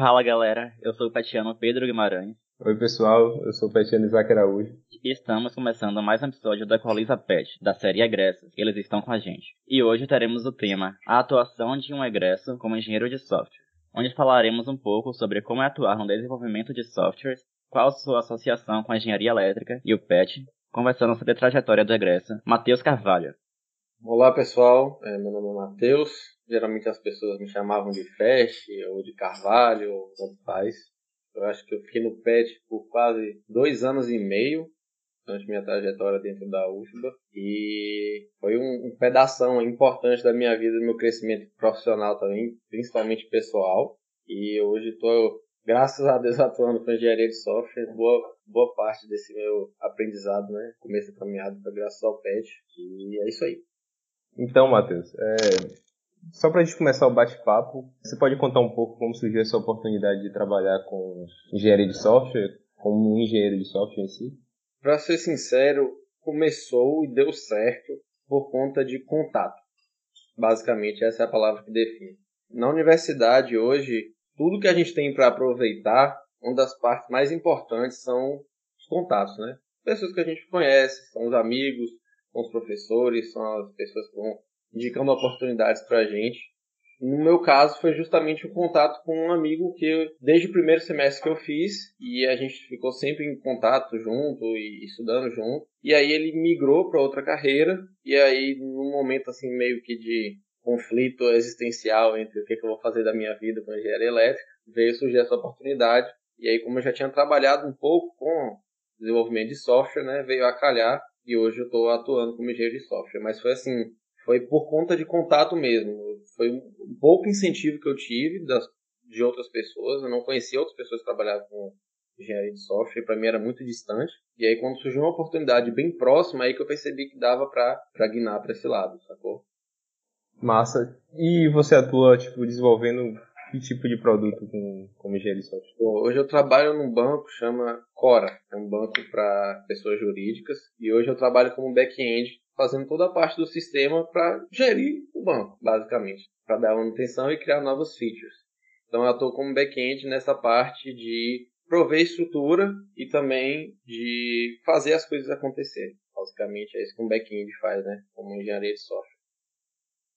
Fala galera, eu sou o Petiano Pedro Guimarães. Oi pessoal, eu sou o Petiano Isaac Araújo. E estamos começando mais um episódio da Equaliza Pet, da série Egressos, eles estão com a gente. E hoje teremos o tema A atuação de um egresso como engenheiro de software, onde falaremos um pouco sobre como é atuar no desenvolvimento de softwares, qual sua associação com a engenharia elétrica e o PET, conversando sobre a trajetória do egresso, Matheus Carvalho. Olá pessoal, é, meu nome é Matheus. Geralmente as pessoas me chamavam de Fest ou de Carvalho, ou tanto faz. Eu acho que eu fiquei no PET por quase dois anos e meio durante minha trajetória dentro da UFBA e foi um, um pedação importante da minha vida, do meu crescimento profissional também, principalmente pessoal. E hoje estou, graças a Deus, atuando com engenharia de software. Boa, boa parte desse meu aprendizado, né? Começo da caminhada foi graças ao PET. E é isso aí. Então, Matheus, é, só para a gente começar o bate-papo, você pode contar um pouco como surgiu essa oportunidade de trabalhar com engenharia de software, como um engenheiro de software em si? Para ser sincero, começou e deu certo por conta de contato. Basicamente, essa é a palavra que define. Na universidade, hoje, tudo que a gente tem para aproveitar, uma das partes mais importantes são os contatos, né? Pessoas que a gente conhece, são os amigos, com os professores, são as pessoas vão indicando oportunidades para a gente. No meu caso, foi justamente o contato com um amigo que desde o primeiro semestre que eu fiz, e a gente ficou sempre em contato junto e estudando junto. E aí ele migrou para outra carreira, e aí num momento assim meio que de conflito existencial entre o que, que eu vou fazer da minha vida com engenharia elétrica, veio surgir essa oportunidade. E aí, como eu já tinha trabalhado um pouco com desenvolvimento de software, né, veio a calhar e hoje eu estou atuando como engenheiro de software. Mas foi assim, foi por conta de contato mesmo. Foi um, pouco incentivo que eu tive das, de outras pessoas. Eu não conhecia outras pessoas que trabalhavam com engenharia de software, para mim era muito distante. E aí quando surgiu uma oportunidade bem próxima, aí que eu percebi que dava para guinar para esse lado, sacou? Massa. E você atua, tipo, desenvolvendo que tipo de produto com, como engenharia de software? Hoje eu trabalho num banco chama Cora, é um banco para pessoas jurídicas, e hoje eu trabalho como back-end, fazendo toda a parte do sistema para gerir o banco, basicamente, para dar manutenção e criar novos features. Então eu estou como back-end nessa parte de prover estrutura e também de fazer as coisas acontecerem. Basicamente é isso que um back-end faz, né? Como engenharia de software.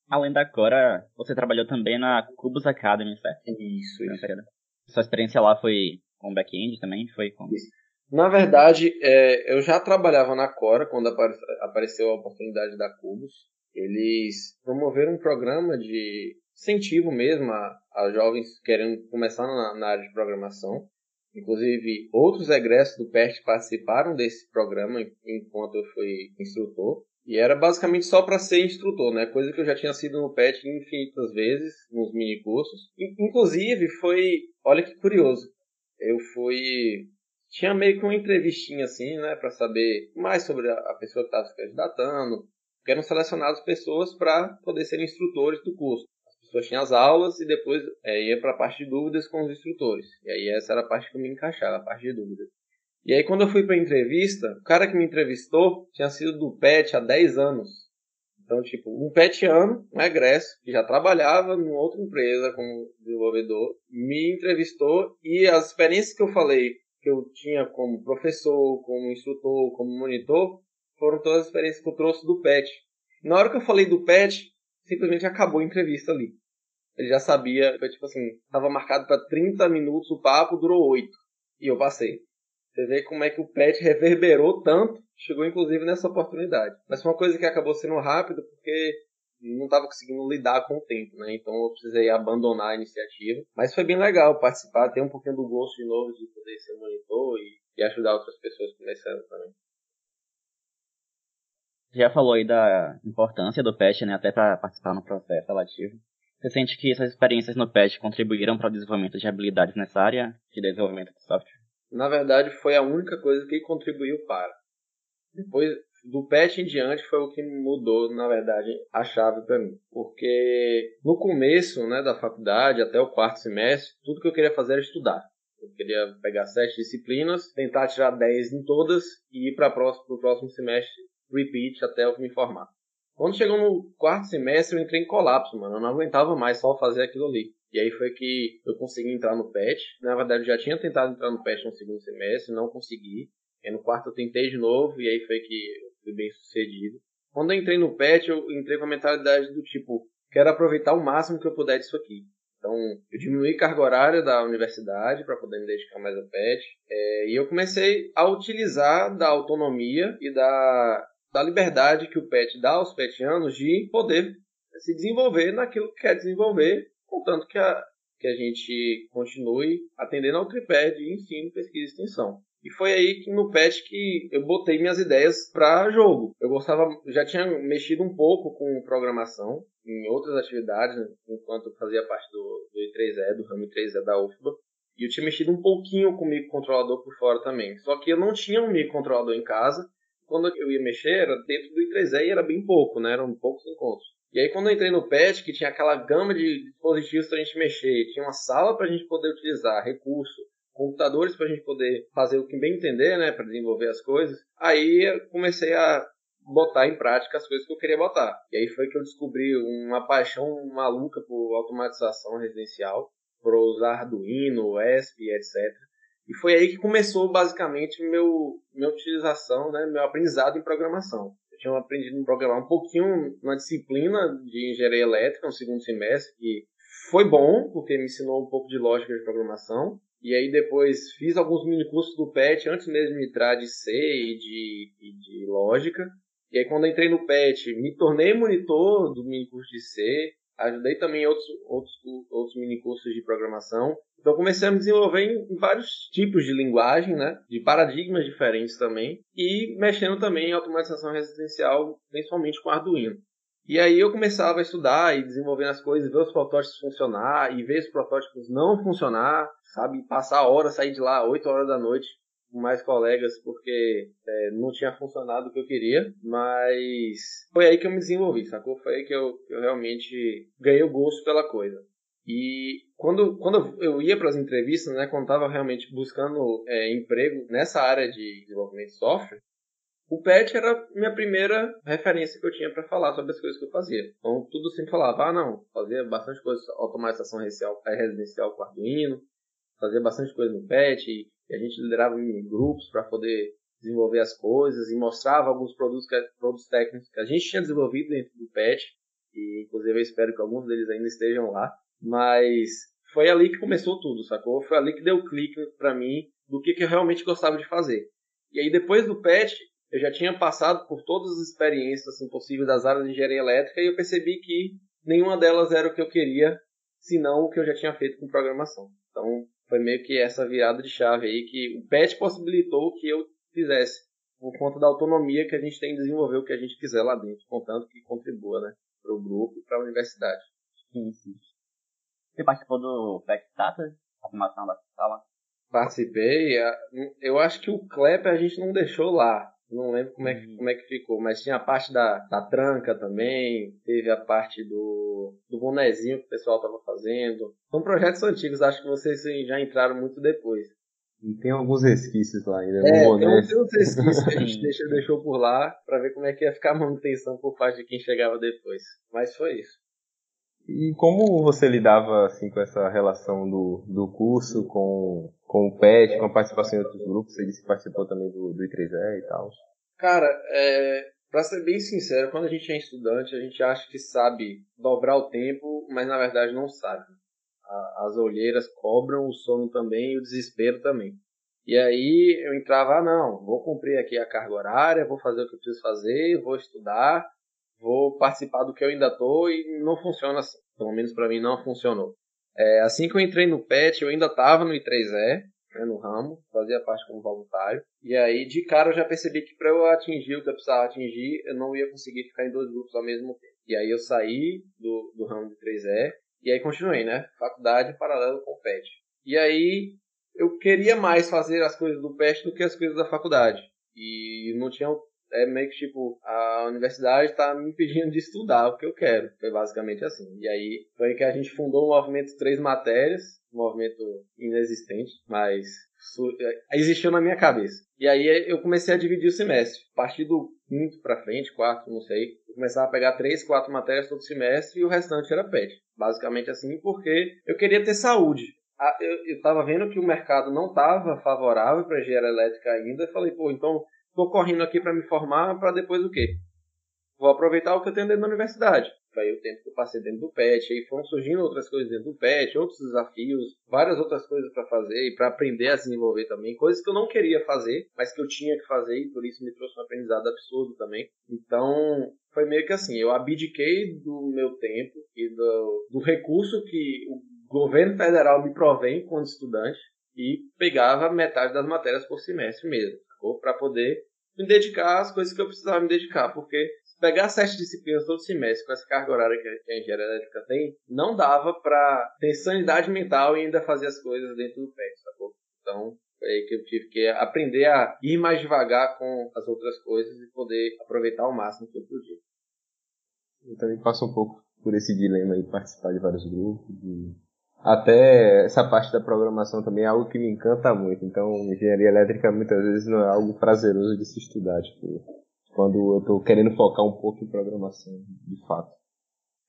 Além da Cora, você trabalhou também na Cubus Academy, certo? Isso, isso. Sua experiência lá foi com back-end também? Foi com... Isso. Na verdade, é, eu já trabalhava na Cora quando apare apareceu a oportunidade da Cubus. Eles promoveram um programa de incentivo mesmo a, a jovens querendo começar na, na, área de programação. Inclusive, outros egressos do PERT participaram desse programa enquanto eu fui instrutor. E era basicamente só para ser instrutor, né? Coisa que eu já tinha sido no PET infinitas vezes, nos mini cursos. Inclusive, foi. Olha que curioso. Eu fui. Tinha meio que uma entrevistinha assim, né? Para saber mais sobre a pessoa que estava se candidatando. Porque eram selecionadas pessoas para poder ser instrutores do curso. As pessoas tinham as aulas e depois é, ia para a parte de dúvidas com os instrutores. E aí essa era a parte que eu me encaixava, a parte de dúvidas. E aí, quando eu fui para a entrevista, o cara que me entrevistou tinha sido do PET há 10 anos. Então, tipo, um petiano, um egresso, que já trabalhava em outra empresa como desenvolvedor, me entrevistou e as experiências que eu falei que eu tinha como professor, como instrutor, como monitor, foram todas as experiências que eu trouxe do PET. Na hora que eu falei do PET, simplesmente acabou a entrevista ali. Ele já sabia, foi tipo assim, estava marcado para 30 minutos o papo, durou 8. E eu passei. Você vê como é que o pet reverberou tanto, chegou inclusive nessa oportunidade. Mas foi uma coisa que acabou sendo rápida porque não estava conseguindo lidar com o tempo, né? Então eu precisei abandonar a iniciativa. Mas foi bem legal participar, ter um pouquinho do gosto de novo de poder ser monitor e, e ajudar outras pessoas começando também. Já falou aí da importância do PET, né, até para participar no processo seletivo. Você sente que essas experiências no PET contribuíram para o desenvolvimento de habilidades nessa área de desenvolvimento de software? Na verdade, foi a única coisa que contribuiu para. Depois do PET em diante foi o que mudou, na verdade, a chave para mim. Porque no começo né, da faculdade, até o quarto semestre, tudo que eu queria fazer era estudar. Eu queria pegar sete disciplinas, tentar tirar dez em todas e ir para o próximo semestre repeat até eu me formar. Quando chegou no quarto semestre, eu entrei em colapso, mano. Eu não aguentava mais só fazer aquilo ali. E aí foi que eu consegui entrar no PET. Na verdade, eu já tinha tentado entrar no PET no segundo semestre, não consegui. E no quarto eu tentei de novo e aí foi que eu fui bem sucedido. Quando eu entrei no PET, eu entrei com a mentalidade do tipo, quero aproveitar o máximo que eu puder disso aqui. Então, eu diminuí carga horária da universidade para poder me dedicar mais ao PET. É, e eu comecei a utilizar da autonomia e da, da liberdade que o PET dá aos petianos de poder se desenvolver naquilo que quer desenvolver, contanto que a, que a gente continue atendendo ao tripé de ensino, pesquisa e extensão. E foi aí que no PET que eu botei minhas ideias para jogo. Eu gostava, já tinha mexido um pouco com programação em outras atividades, né, enquanto fazia parte do, do I3E, do ramo I3E da UFBA. E eu tinha mexido um pouquinho com o microcontrolador por fora também. Só que eu não tinha um microcontrolador em casa. Quando eu ia mexer, era dentro do I3E e era bem pouco, né? Eram poucos encontros. E aí quando eu entrei no PET, que tinha aquela gama de dispositivos para a gente mexer, tinha uma sala para a gente poder utilizar, recurso, computadores para a gente poder fazer o que bem entender, né, para desenvolver as coisas. Aí eu comecei a botar em prática as coisas que eu queria botar. E aí foi que eu descobri uma paixão maluca por automatização residencial, por usar Arduino, ESP, etc. E foi aí que começou basicamente meu minha utilização, né, meu aprendizado em programação. Eu tinha aprendido a programar um pouquinho na disciplina de engenharia elétrica no segundo semestre, que foi bom, porque me ensinou um pouco de lógica de programação. E aí depois fiz alguns mini cursos do PET antes mesmo de entrar de C e de, e de lógica. E aí quando entrei no PET, me tornei monitor do mini curso de C, ajudei também outros, outros, outros mini cursos de programação. Então comecei a me desenvolver em vários tipos de linguagem, né? De paradigmas diferentes também. E mexendo também em automatização residencial, principalmente com Arduino. E aí eu começava a estudar e desenvolvendo as coisas, ver os protótipos funcionar e ver os protótipos não funcionar, sabe? Passar a hora, sair de lá 8 horas da noite com mais colegas porque é, não tinha funcionado o que eu queria, mas foi aí que eu me desenvolvi, sacou? Foi aí que eu, eu realmente ganhei o gosto pela coisa. E quando, quando eu ia para as entrevistas, né, quando estava realmente buscando é, emprego nessa área de desenvolvimento de software, o PET era minha primeira referência que eu tinha para falar sobre as coisas que eu fazia. Então, tudo sempre falava, ah, não, fazia bastante coisa, automatização residencial, residencial Arduino, fazia bastante coisa no PET, a gente liderava em grupos para poder desenvolver as coisas e mostrava alguns produtos, que, produtos técnicos que a gente tinha desenvolvido dentro do PET, e inclusive eu espero que alguns deles ainda estejam lá, mas foi ali que começou tudo, sacou? Foi ali que deu clique para mim do que, que eu realmente gostava de fazer. E aí depois do PET, eu já tinha passado por todas as experiências assim, possíveis das áreas de engenharia elétrica e eu percebi que nenhuma delas era o que eu queria, senão o que eu já tinha feito com programação. Então, foi meio que essa virada de chave aí que o PET possibilitou que eu fizesse, por conta da autonomia que a gente tem em desenvolver o que a gente quiser lá dentro, contanto que contribua, né, para o grupo e para a universidade. Sim, sim. Você participou do PET Data, a formação da sala? Participei. Eu acho que o CLEP a gente não deixou lá. Não lembro como é, que, uhum. como é que ficou, mas tinha a parte da, da tranca também, teve a parte do, do bonezinho que o pessoal estava fazendo. São projetos antigos, acho que vocês já entraram muito depois. E tem alguns resquícios lá ainda. É, tem uns resquícios que a gente deixou, deixou por lá para ver como é que ia ficar a manutenção por parte de quem chegava depois. Mas foi isso. E como você lidava assim com essa relação do, do curso com, com o PET, com a participação em outros grupos? Você disse que participou também do, do I3E e tal. Cara, é, para ser bem sincero, quando a gente é estudante, a gente acha que sabe dobrar o tempo, mas na verdade não sabe. A, as olheiras cobram, o sono também e o desespero também. E aí eu entrava, ah, não, vou cumprir aqui a carga horária, vou fazer o que eu preciso fazer, vou estudar, vou participar do que eu ainda tô e não funciona assim. Pelo menos para mim não funcionou. É, assim que eu entrei no PET, eu ainda estava no I3E, né, no ramo, fazia parte como voluntário. E aí, de cara, eu já percebi que para eu atingir o que eu precisava atingir, eu não ia conseguir ficar em dois grupos ao mesmo tempo. E aí eu saí do, do ramo do I3E e aí continuei, né? Faculdade paralelo com o PET. E aí eu queria mais fazer as coisas do PET do que as coisas da faculdade. E não tinha é meio que tipo, a universidade está me impedindo de estudar o que eu quero. Foi basicamente assim. E aí foi que a gente fundou o movimento Três Matérias, um movimento inexistente, mas é, existiu na minha cabeça. E aí eu comecei a dividir o semestre. A partir do quinto para frente, quarto, não sei, eu começava a pegar três, quatro matérias todo semestre e o restante era PET. Basicamente assim, porque eu queria ter saúde. Eu estava vendo que o mercado não estava favorável para engenharia elétrica ainda. Falei, pô, então estou correndo aqui para me formar para depois o quê? Vou aproveitar o que eu tenho dentro da universidade. Foi o tempo que eu passei dentro do PET, aí foram surgindo outras coisas dentro do PET, outros desafios, várias outras coisas para fazer e para aprender a se desenvolver também, coisas que eu não queria fazer, mas que eu tinha que fazer e por isso me trouxe um aprendizado absurdo também. Então, foi meio que assim, eu abdiquei do meu tempo e do, do recurso que o governo federal me provém quando estudante e pegava metade das matérias por semestre mesmo, para poder me dedicar às coisas que eu precisava me dedicar, porque pegar sete disciplinas todo semestre com essa carga horária que a engenharia elétrica tem, não dava para ter sanidade mental e ainda fazer as coisas dentro do PET, sacou? Então, foi aí que eu tive que aprender a ir mais devagar com as outras coisas e poder aproveitar ao máximo que eu podia. Eu também passo um pouco por esse dilema aí, participar de vários grupos. E até essa parte da programação também é algo que me encanta muito. Então, engenharia elétrica muitas vezes não é algo prazeroso de se estudar. Tipo, quando eu estou querendo focar um pouco em programação, de fato.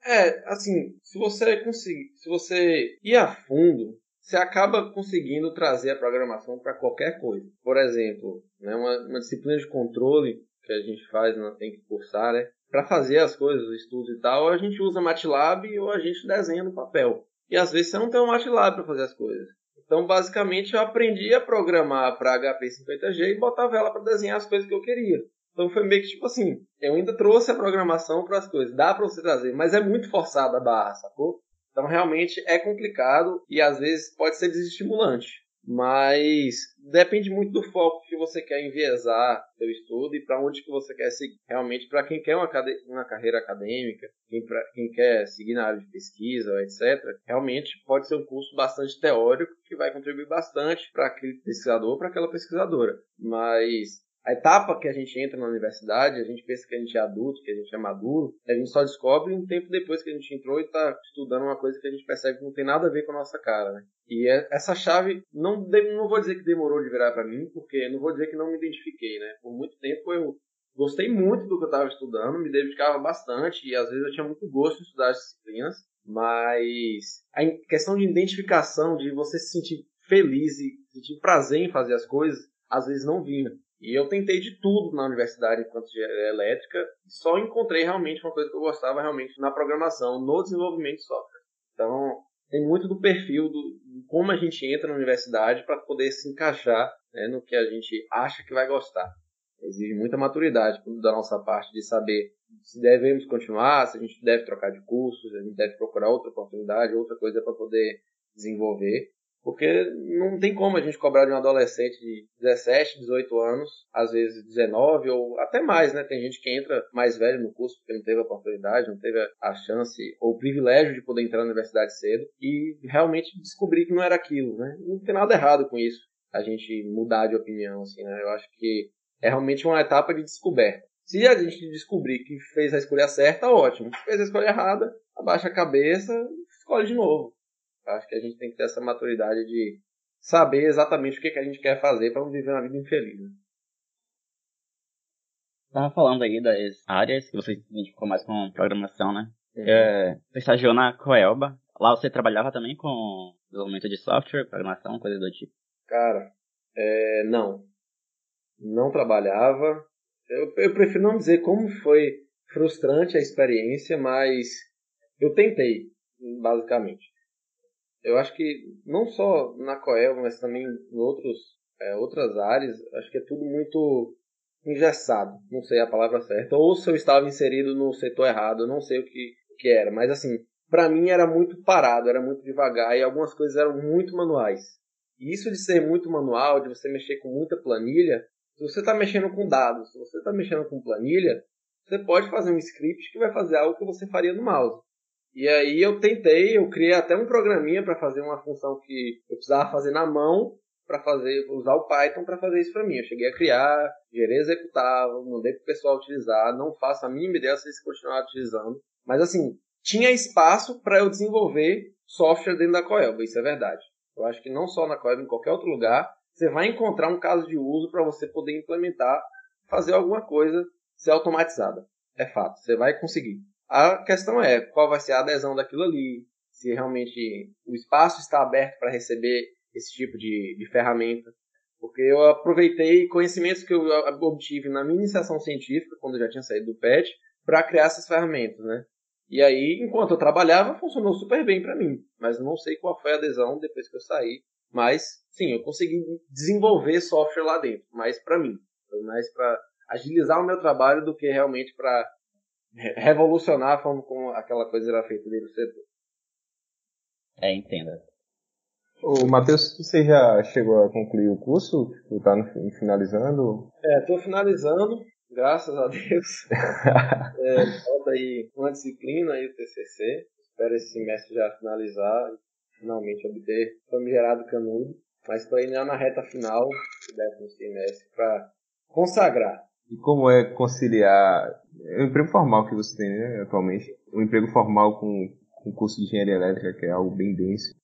É, assim, se você conseguir, se você ir a fundo, você acaba conseguindo trazer a programação para qualquer coisa. Por exemplo, né, uma, uma, disciplina de controle que a gente faz, não tem que cursar, né? Para fazer as coisas, os estudos e tal, a gente usa MATLAB ou a gente desenha no papel. E às vezes você não tem um MATLAB para fazer as coisas. Então, basicamente, eu aprendi a programar para HP 50G e botava ela para desenhar as coisas que eu queria. Então foi meio que tipo assim, eu ainda trouxe a programação para as coisas, dá para você trazer, mas é muito forçada a barra, sacou? Então realmente é complicado e às vezes pode ser desestimulante. Mas depende muito do foco que você quer enviesar seu estudo e para onde que você quer seguir. Realmente, para quem quer uma, uma carreira acadêmica, quem, pra, quem quer seguir na área de pesquisa, etc., realmente pode ser um curso bastante teórico que vai contribuir bastante para aquele pesquisador, para aquela pesquisadora. Mas a etapa que a gente entra na universidade, a gente pensa que a gente é adulto, que a gente é maduro, a gente só descobre um tempo depois que a gente entrou e está estudando uma coisa que a gente percebe que não tem nada a ver com a nossa cara, né? E é, essa chave, não, não vou dizer que demorou de virar para mim, porque não vou dizer que não me identifiquei, né? Por muito tempo eu gostei muito do que eu estava estudando, me dedicava bastante e às vezes eu tinha muito gosto em estudar as disciplinas, mas a questão de identificação, de você se sentir feliz e sentir prazer em fazer as coisas, às vezes não vinha. E eu tentei de tudo na universidade enquanto elétrica só encontrei realmente uma coisa que eu gostava realmente na programação, no desenvolvimento de software. Então, tem muito do perfil do, de como a gente entra na universidade para poder se encaixar né, no que a gente acha que vai gostar. Exige muita maturidade da nossa parte de saber se devemos continuar, se a gente deve trocar de curso, se a gente deve procurar outra oportunidade, outra coisa para poder desenvolver. Porque não tem como a gente cobrar de um adolescente de 17, 18 anos, às vezes 19 ou até mais, né? Tem gente que entra mais velho no curso porque não teve a oportunidade, não teve a chance ou o privilégio de poder entrar na universidade cedo e realmente descobrir que não era aquilo, né? Não tem nada errado com isso, a gente mudar de opinião, assim, né? Eu acho que é realmente uma etapa de descoberta. Se a gente descobrir que fez a escolha certa, ótimo. Se fez a escolha errada, abaixa a cabeça, escolhe de novo. Acho que a gente tem que ter essa maturidade de saber exatamente o que, que a gente quer fazer para não viver uma vida infeliz. Né? Tava falando aí das áreas que você identificou mais com programação, né? Uhum. É, você estagiou na Coelba. Lá você trabalhava também com desenvolvimento de software, programação, coisa do tipo? Cara, é, não. Não trabalhava. Eu, eu prefiro não dizer como foi frustrante a experiência, mas eu tentei, basicamente eu acho que não só na Coel, mas também em outros, é, outras áreas, acho que é tudo muito engessado, não sei a palavra certa, ou se eu estava inserido no setor errado, eu não sei o que, que era, mas assim, para mim era muito parado, era muito devagar e algumas coisas eram muito manuais. E isso de ser muito manual, de você mexer com muita planilha, se você está mexendo com dados, se você está mexendo com planilha, você pode fazer um script que vai fazer algo que você faria no mouse. E aí eu tentei, eu criei até um programinha para fazer uma função que eu precisava fazer na mão para fazer, usar o Python para fazer isso para mim. Eu cheguei a criar, gerei executável, mandei pro pessoal utilizar, não faço a mínima ideia se eles continuar utilizando. Mas assim, tinha espaço para eu desenvolver software dentro da Coelba, isso é verdade. Eu acho que não só na Coelba, em qualquer outro lugar, você vai encontrar um caso de uso para você poder implementar, fazer alguma coisa ser automatizada. É fato, você vai conseguir. A questão é qual vai ser a adesão daquilo ali, se realmente o espaço está aberto para receber esse tipo de, de ferramenta. Porque eu aproveitei conhecimentos que eu obtive na minha iniciação científica, quando eu já tinha saído do PET, para criar essas ferramentas, né? E aí, enquanto eu trabalhava, funcionou super bem para mim. Mas não sei qual foi a adesão depois que eu saí. Mas, sim, eu consegui desenvolver software lá dentro. Mas para mim. Foi mais para agilizar o meu trabalho do que realmente para revolucionar a forma como aquela coisa era feita dentro do setor. É, entenda. O Matheus, você já chegou a concluir o curso? Está finalizando? É, estou finalizando, graças a Deus. é, falta aí uma disciplina aí, o TCC. Espero esse semestre já finalizar e finalmente obter o famigerado canudo. Mas estou indo na reta final do décimo semestre para consagrar. E como é conciliar o emprego formal que você tem né, atualmente? O emprego formal com o curso de engenharia elétrica, que é algo bem denso.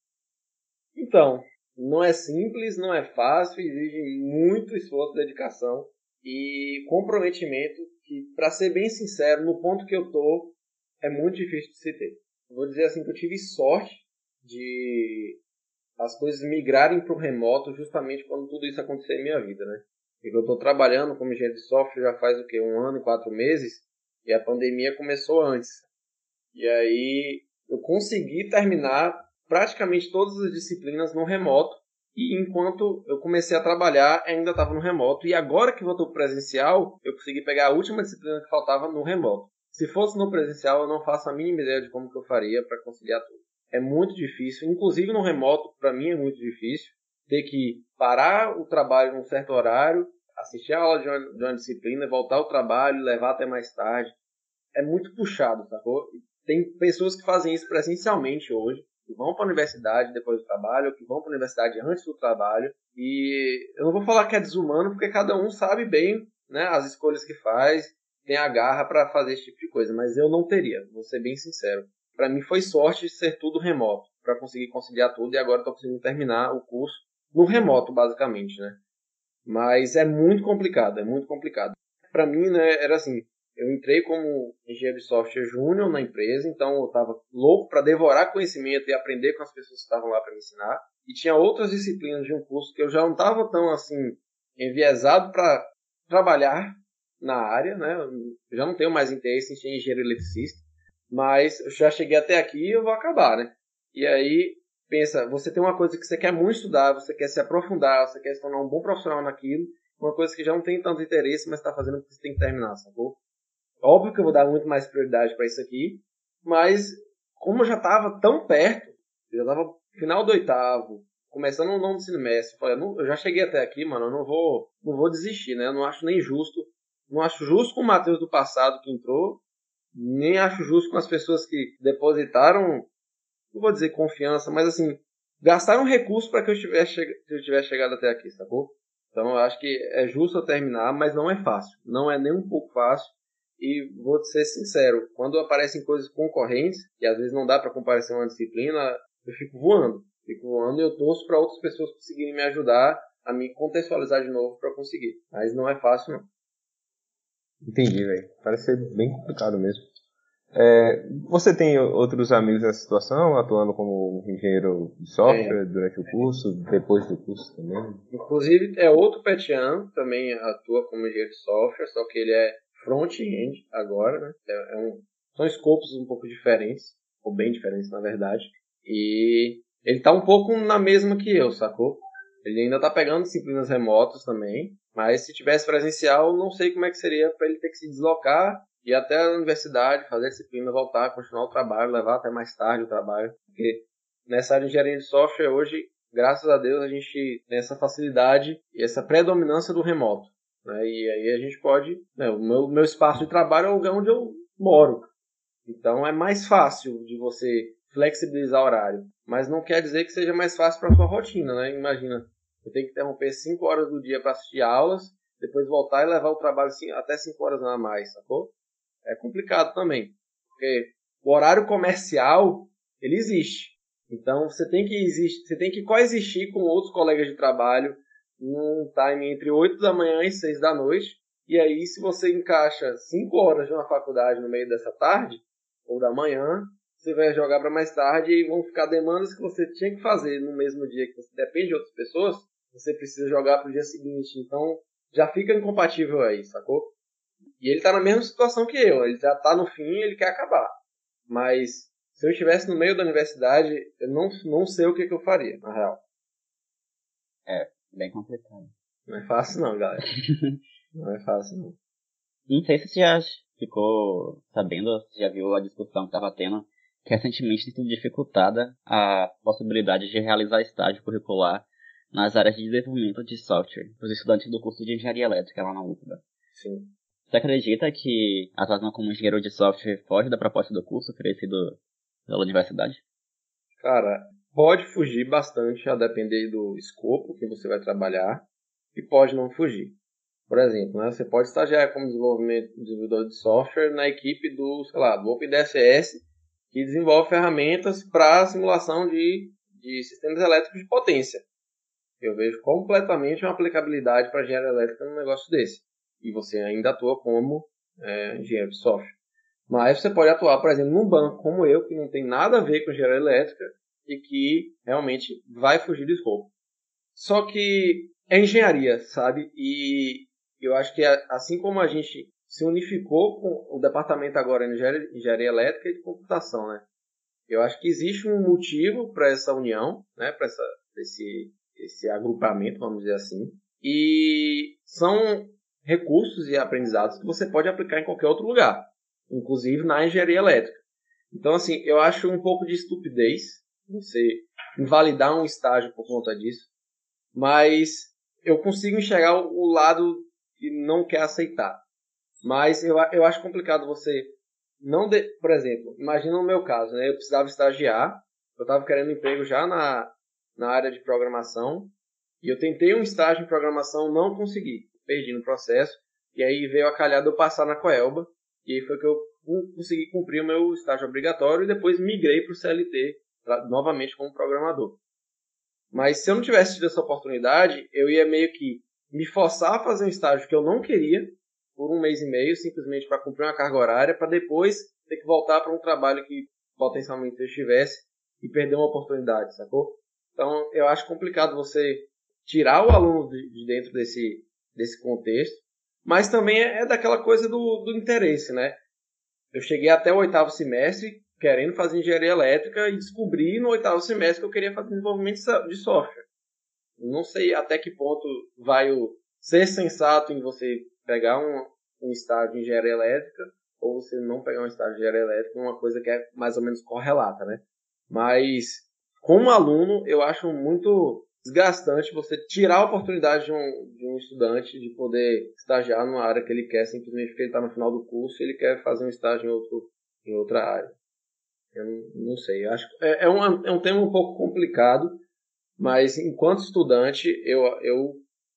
Então, não é simples, não é fácil, exige muito esforço, dedicação e comprometimento que, para ser bem sincero, no ponto que eu tô, é muito difícil de se ter. Vou dizer assim que eu tive sorte de as coisas migrarem para o remoto justamente quando tudo isso acontecer em minha vida, né? Eu estou trabalhando como engenheiro de software já faz o que um ano e quatro meses e a pandemia começou antes. E aí eu consegui terminar praticamente todas as disciplinas no remoto. E enquanto eu comecei a trabalhar, ainda estava no remoto. E agora que voltou presencial, eu consegui pegar a última disciplina que faltava no remoto. Se fosse no presencial, eu não faço a mínima ideia de como que eu faria para conciliar tudo. É muito difícil, inclusive no remoto, para mim é muito difícil ter que parar o trabalho num certo horário, assistir a aula de uma, de uma disciplina, voltar ao trabalho, levar até mais tarde. É muito puxado, sacou? Tem pessoas que fazem isso presencialmente hoje, que vão para a universidade depois do trabalho, que vão para a universidade antes do trabalho. E eu não vou falar que é desumano, porque cada um sabe bem né, as escolhas que faz, tem a garra para fazer esse tipo de coisa, mas eu não teria, vou ser bem sincero. Para mim foi sorte de ser tudo remoto, para conseguir conciliar tudo, e agora estou conseguindo terminar o curso no remoto, basicamente, né? Mas é muito complicado, é muito complicado. Para mim, né, era assim, eu entrei como engenheiro de software júnior na empresa, então eu estava louco para devorar conhecimento e aprender com as pessoas que estavam lá para me ensinar. E tinha outras disciplinas de um curso que eu já não estava tão assim enviesado para trabalhar na área, né? Eu já não tenho mais interesse em ser engenheiro eletricista, mas eu já cheguei até aqui e eu vou acabar, né? E aí pensa, você tem uma coisa que você quer muito estudar, você quer se aprofundar, você quer se tornar um bom profissional naquilo, uma coisa que já não tem tanto interesse, mas está fazendo o que você tem que terminar, sacou? Óbvio que eu vou dar muito mais prioridade para isso aqui, mas como eu já estava tão perto, eu já estava final do oitavo, começando o nono semestre, falei, eu, eu já cheguei até aqui, mano, eu não vou, não vou desistir, né? Eu não acho nem justo, não acho justo com o Matheus do passado que entrou, nem acho justo com as pessoas que depositaram, não vou dizer confiança, mas assim, gastaram recurso para que eu tivesse, che eu tivesse chegado até aqui, sacou? Então eu acho que é justo eu terminar, mas não é fácil. Não é nem um pouco fácil. E vou ser sincero, quando aparecem coisas concorrentes, e às vezes não dá para comparecer uma disciplina, eu fico voando. Fico voando e eu torço para outras pessoas conseguirem me ajudar a me contextualizar de novo para conseguir. Mas não é fácil, não. Entendi, velho. Parece ser bem complicado mesmo. É, você tem outros amigos nessa situação, atuando como engenheiro de software é. durante o curso, depois do curso também? Inclusive, é outro petian, também atua como engenheiro de software, só que ele é front-end agora, né? É, é um, são escopos um pouco diferentes, ou bem diferentes na verdade. E ele tá um pouco na mesma que eu, sacou? Ele ainda tá pegando disciplinas remotas também, mas se tivesse presencial, não sei como é que seria para ele ter que se deslocar ir até a universidade, fazer a disciplina, voltar, continuar o trabalho, levar até mais tarde o trabalho. Porque nessa área de engenharia de software hoje, graças a Deus, a gente tem essa facilidade e essa predominância do remoto. Né? E aí a gente pode. Né, o meu, meu espaço de trabalho é o lugar onde eu moro. Então é mais fácil de você flexibilizar o horário. Mas não quer dizer que seja mais fácil para sua rotina, né? Imagina, eu tenho que interromper 5 horas do dia para assistir aulas, depois voltar e levar o trabalho até 5 horas a mais, sacou? É complicado também. Porque o horário comercial, ele existe. Então você tem que existir, você tem que coexistir com outros colegas de trabalho num time entre 8 da manhã e 6 da noite. E aí, se você encaixa 5 horas de uma faculdade no meio dessa tarde, ou da manhã, você vai jogar para mais tarde e vão ficar demandas que você tinha que fazer no mesmo dia que você depende de outras pessoas, você precisa jogar para o dia seguinte. Então, já fica incompatível aí, sacou? E ele tá na mesma situação que eu, ele já tá no fim e ele quer acabar. Mas se eu estivesse no meio da universidade, eu não, não sei o que, que eu faria, na real. É, bem complicado. Não é fácil não, galera. não é fácil não. Não sei se você já ficou sabendo, se já viu a discussão que estava tendo, que recentemente tem sido dificultada a possibilidade de realizar estágio curricular nas áreas de desenvolvimento de software para os estudantes do curso de engenharia elétrica lá na UFBA. Sim. Você acredita que a atuação como engenheiro de software foge da proposta do curso oferecido pela universidade? Cara, pode fugir bastante a depender do escopo que você vai trabalhar e pode não fugir. Por exemplo, né, você pode estagiar como desenvolvedor de software na equipe do, sei lá, do OpenDSS, que desenvolve ferramentas para simulação de, de sistemas elétricos de potência. Eu vejo completamente uma aplicabilidade para engenharia elétrica num negócio desse. E você ainda atua como é, engenheiro de software. Mas você pode atuar, por exemplo, num banco como eu, que não tem nada a ver com engenharia elétrica e que realmente vai fugir do escopo. Só que é engenharia, sabe? E eu acho que assim como a gente se unificou com o departamento agora de engenharia, engenharia elétrica e de computação, né? Eu acho que existe um motivo para essa união, né? Para esse esse agrupamento, vamos dizer assim. E são recursos e aprendizados que você pode aplicar em qualquer outro lugar, inclusive na engenharia elétrica. Então, assim, eu acho um pouco de estupidez você invalidar um estágio por conta disso, mas eu consigo enxergar o lado que não quer aceitar. Mas eu, eu acho complicado você não de, por exemplo, imagina no meu caso, né? Eu precisava estagiar, eu estava querendo emprego já na, na área de programação. E eu tentei um estágio em programação, não consegui. Perdi no processo. E aí veio a calhada eu passar na Coelba. E aí foi que eu consegui cumprir o meu estágio obrigatório e depois migrei para o CLT, pra, novamente como programador. Mas se eu não tivesse tido essa oportunidade, eu ia meio que me forçar a fazer um estágio que eu não queria, por um mês e meio, simplesmente para cumprir uma carga horária, para depois ter que voltar para um trabalho que potencialmente eu estivesse e perder uma oportunidade, sacou? Então, eu acho complicado você tirar o aluno de dentro desse, desse contexto, mas também é, é daquela coisa do, do interesse, né? Eu cheguei até o oitavo semestre querendo fazer engenharia elétrica e descobri no oitavo semestre que eu queria fazer desenvolvimento de software. Não sei até que ponto vai o ser sensato em você pegar um, um estágio de engenharia elétrica ou você não pegar um estágio de engenharia elétrica, uma coisa que é mais ou menos correlata, né? Mas como aluno, eu acho muito desgastante você tirar a oportunidade de um, de um estudante de poder estagiar numa área que ele quer, simplesmente porque ele está no final do curso e ele quer fazer um estágio em, outro, em outra área. Eu não, sei, eu acho é, é, um, é um tema um pouco complicado, mas enquanto estudante, eu, eu,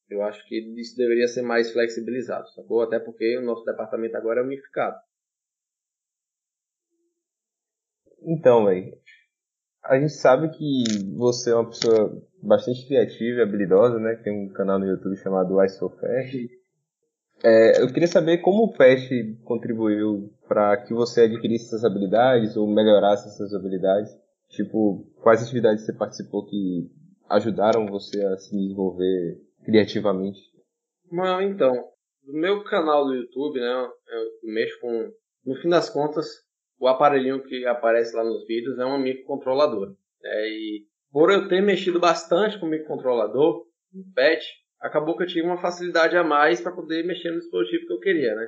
eu acho que isso deveria ser mais flexibilizado, sacou? Até porque o nosso departamento agora é unificado. Então, velho, a gente sabe que você é uma pessoa bastante criativa e habilidosa, né? Tem um canal no YouTube chamado I Fast. É, eu queria saber como o Fast contribuiu para que você adquirisse essas habilidades ou melhorasse essas habilidades. Tipo, quais atividades você participou que ajudaram você a se desenvolver criativamente? Bom, então, no meu canal do YouTube, né, eu mexo com, no fim das contas, o aparelhinho que aparece lá nos vídeos é um microcontrolador. É, e por eu ter mexido bastante com o microcontrolador, no PET, acabou que eu tive uma facilidade a mais para poder mexer no dispositivo que eu queria, né?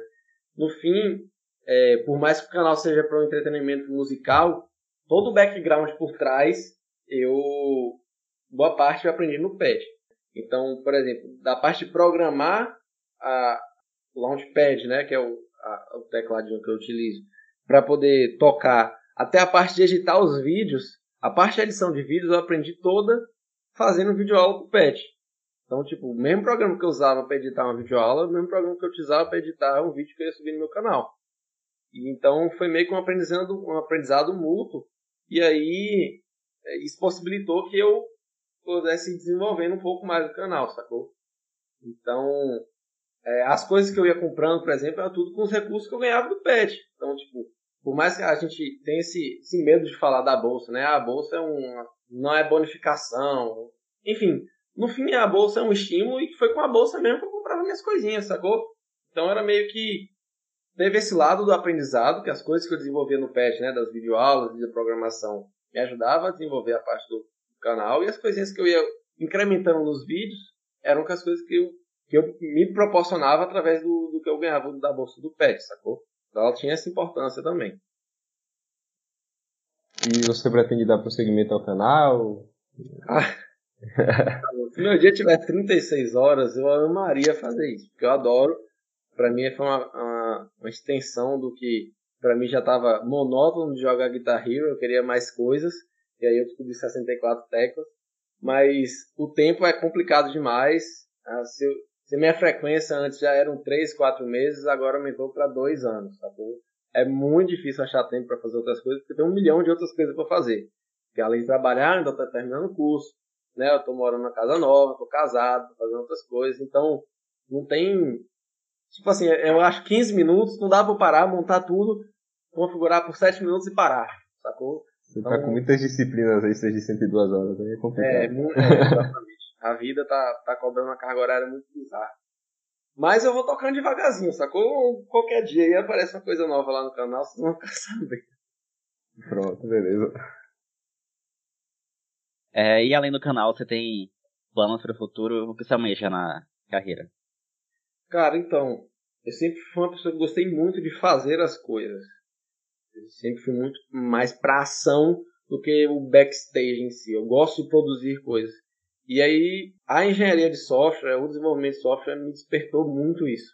No fim, é, por mais que o canal seja para um entretenimento musical, todo o background por trás, eu boa parte eu aprendi no PET. Então, por exemplo, da parte de programar a Launchpad, né, que é o, a, o tecladinho que eu utilizo, para poder tocar. Até a parte de editar os vídeos, a parte de edição de vídeos eu aprendi toda fazendo videoaula o Pet. Então, tipo, o mesmo programa que eu usava para editar uma videoaula, o mesmo programa que eu utilizava para editar um vídeo que eu ia subir no meu canal. E, então, foi meio que um aprendizado, um aprendizado mútuo. E aí, é, isso possibilitou que eu pudesse desenvolvendo um pouco mais o canal, sacou? Então, é, as coisas que eu ia comprando, por exemplo, era tudo com os recursos que eu ganhava do pet. Então, tipo, por mais que a gente tenha esse, esse medo de falar da bolsa, né? A bolsa é um, não é bonificação. Enfim, no fim a bolsa é um estímulo e foi com a bolsa mesmo que eu comprava minhas coisinhas, sacou? Então era meio que teve esse lado do aprendizado, que as coisas que eu desenvolvia no PET, né, das videoaulas e da programação, me ajudava a desenvolver a parte do canal e as coisinhas que eu ia incrementando nos vídeos eram as coisas que eu, que eu me proporcionava através do, do que eu ganhava da bolsa do PET, sacou? Então ela tinha essa importância também. E você pretende dar prosseguimento ao canal? Se meu dia tiver 36 horas, eu amaria fazer isso, porque eu adoro. Para mim foi uma, uma, uma, extensão do que para mim já estava monótono de jogar Guitar Hero, eu queria mais coisas, e aí eu descobri 64 teclas. Mas o tempo é complicado demais. Ah, se, eu, se minha frequência antes já eram 3, 4 meses, agora aumentou para 2 anos, sacou? É muito difícil achar tempo para fazer outras coisas, porque tem um milhão de outras coisas para fazer. Porque além de trabalhar, ainda estou terminando o curso, né? Eu estou morando na casa nova, estou casado, tô fazendo outras coisas, então não tem... Tipo assim, eu acho 15 minutos, não dá para parar, montar tudo, configurar por 7 minutos e parar, sacou? Você então, tá com muitas disciplinas extras de 102 horas, aí é complicado. É, é a vida tá, tá cobrando uma carga horária muito bizarra. Mas eu vou tocando devagarzinho, sacou? Qualquer dia aí aparece uma coisa nova lá no canal, vocês vão ficar sabendo. Pronto, beleza. É, e além do canal, você tem planos para o futuro? O que você almeja na carreira? Cara, então, eu sempre fui uma pessoa que gostei muito de fazer as coisas. Eu sempre fui muito mais pra ação do que o backstage em si. Eu gosto de produzir coisas. E aí, a engenharia de software, o desenvolvimento de software me despertou muito isso.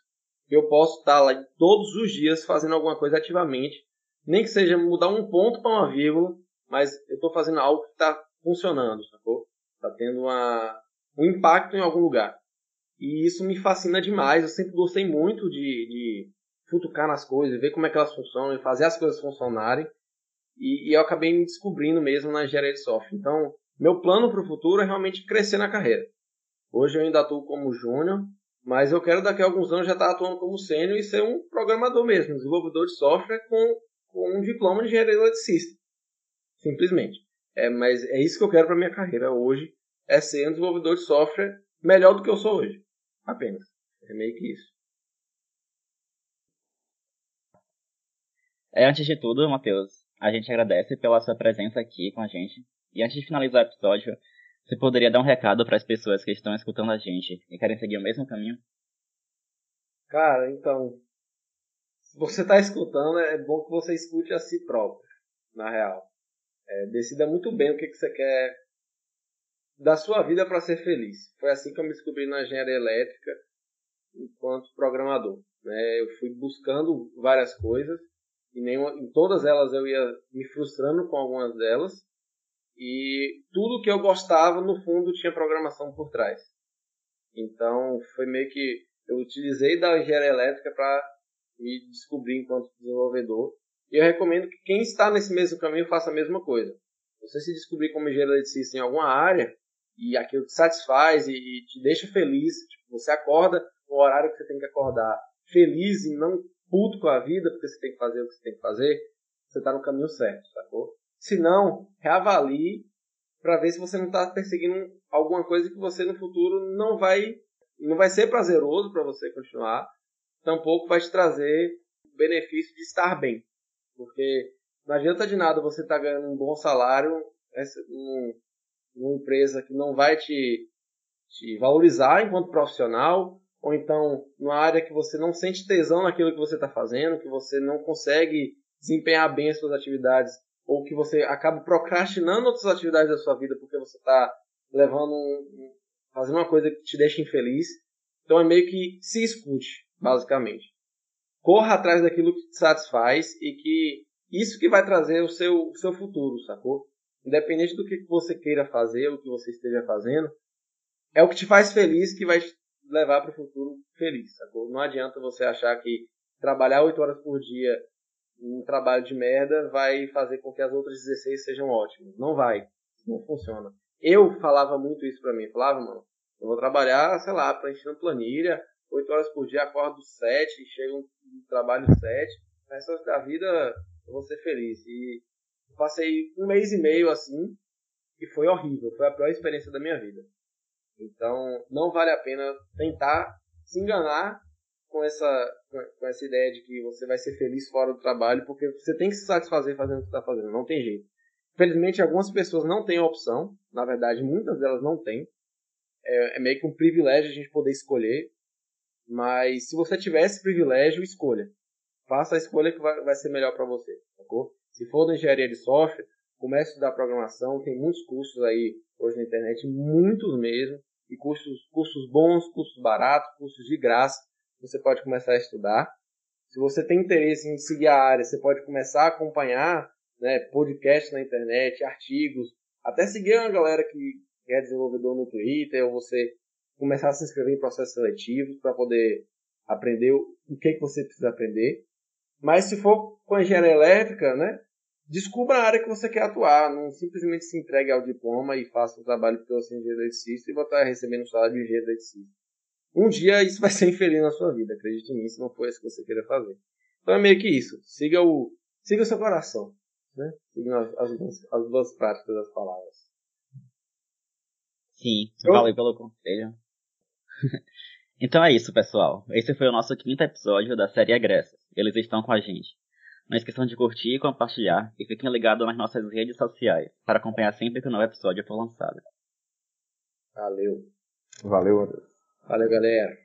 Eu posso estar lá todos os dias fazendo alguma coisa ativamente, nem que seja mudar um ponto para uma vírgula, mas eu estou fazendo algo que está funcionando, sacou? Está tendo uma, um impacto em algum lugar. E isso me fascina demais. Eu sempre gostei muito de, de futucar nas coisas, ver como é que elas funcionam e fazer as coisas funcionarem. E, e eu acabei me descobrindo mesmo na engenharia de software. Então, meu plano para o futuro é realmente crescer na carreira. Hoje eu ainda atuo como júnior, mas eu quero daqui a alguns anos já estar atuando como sênior e ser um programador mesmo, desenvolvedor de software com, com um diploma de engenharia eletricista. Simplesmente. É, mas é isso que eu quero para minha carreira hoje, é ser um desenvolvedor de software melhor do que eu sou hoje. Apenas. É meio que isso. É, antes de tudo, Matheus, a gente agradece pela sua presença aqui com a gente. E antes de finalizar o episódio, você poderia dar um recado para as pessoas que estão escutando a gente e querem seguir o mesmo caminho? Cara, então, se você está escutando, é bom que você escute a si próprio, na real. É, decida muito bem o que, que você quer da sua vida para ser feliz. Foi assim que eu me descobri na engenharia elétrica enquanto programador. Né? Eu fui buscando várias coisas e nenhuma, em todas elas eu ia me frustrando com algumas delas e tudo que eu gostava, no fundo, tinha programação por trás. Então, foi meio que eu utilizei da engenharia elétrica para me descobrir enquanto desenvolvedor. E eu recomendo que quem está nesse mesmo caminho faça a mesma coisa. Você se descobrir como engenheiro eletricista em alguma área e aquilo te satisfaz e, te deixa feliz, tipo, você acorda no horário que você tem que acordar feliz e não puto com a vida porque você tem que fazer o que você tem que fazer, você está no caminho certo, sacou? Se não, reavalie para ver se você não está perseguindo alguma coisa que você no futuro não vai não vai ser prazeroso para você continuar, tampouco vai te trazer o benefício de estar bem. Porque não adianta de nada você estar tá ganhando um bom salário em uma empresa que não vai te, te valorizar enquanto profissional, ou então numa área que você não sente tesão naquilo que você está fazendo, que você não consegue desempenhar bem as suas atividades ou que você acaba procrastinando outras atividades da sua vida porque você está levando um, fazendo uma coisa que te deixa infeliz. Então é meio que se escute, basicamente. Corra atrás daquilo que te satisfaz e que isso que vai trazer o seu, o seu futuro, sacou? Independente do que você queira fazer, ou que você esteja fazendo, é o que te faz feliz que vai te levar para o futuro feliz, sacou? Não adianta você achar que trabalhar 8 horas por dia um trabalho de merda vai fazer com que as outras 16 sejam ótimas. Não vai. Não funciona. Eu falava muito isso pra mim. falava, mano, eu vou trabalhar, sei lá, preenchendo planilha, 8 horas por dia, acordo 7, chego no trabalho 7. O resto da vida eu vou ser feliz. E passei um mês e meio assim, e foi horrível. Foi a pior experiência da minha vida. Então, não vale a pena tentar se enganar com essa, com essa ideia de que você vai ser feliz fora do trabalho, porque você tem que se satisfazer fazendo o que está fazendo, não tem jeito. Felizmente, algumas pessoas não têm opção, na verdade, muitas delas não têm. É, é meio que um privilégio a gente poder escolher, mas se você tiver esse privilégio, escolha. Faça a escolha que vai, vai ser melhor para você, sacou? Se for da engenharia de software, comece a estudar programação, tem muitos cursos aí hoje na internet, muitos mesmo, e cursos, cursos bons, cursos baratos, cursos de graça, você pode começar a estudar. Se você tem interesse em seguir a área, você pode começar a acompanhar né, podcast na internet, artigos, até seguir uma galera que é desenvolvedor no Twitter, ou você começar a se inscrever em processos seletivos para poder aprender o que, que você precisa aprender. Mas se for com engenharia elétrica, né, descubra a área que você quer atuar, não simplesmente se entregue ao diploma e faça o trabalho que você é engenheiro eletricista e vai estar recebendo o salário de engenheiro eletricista. Um dia isso vai ser infeliz na sua vida, acredite em mim, se não for isso que você queira fazer. Então é meio que isso, siga o, siga o seu coração, né? Siga as, as, as duas práticas das palavras. Sim, valeu pelo conselho. então é isso, pessoal. Esse foi o nosso quinto episódio da série Agressas. Eles estão com a gente. Não esqueçam de curtir e compartilhar e fiquem ligados nas nossas redes sociais para acompanhar sempre que o novo episódio for lançado. Valeu. Valeu, André. Valeu, galera.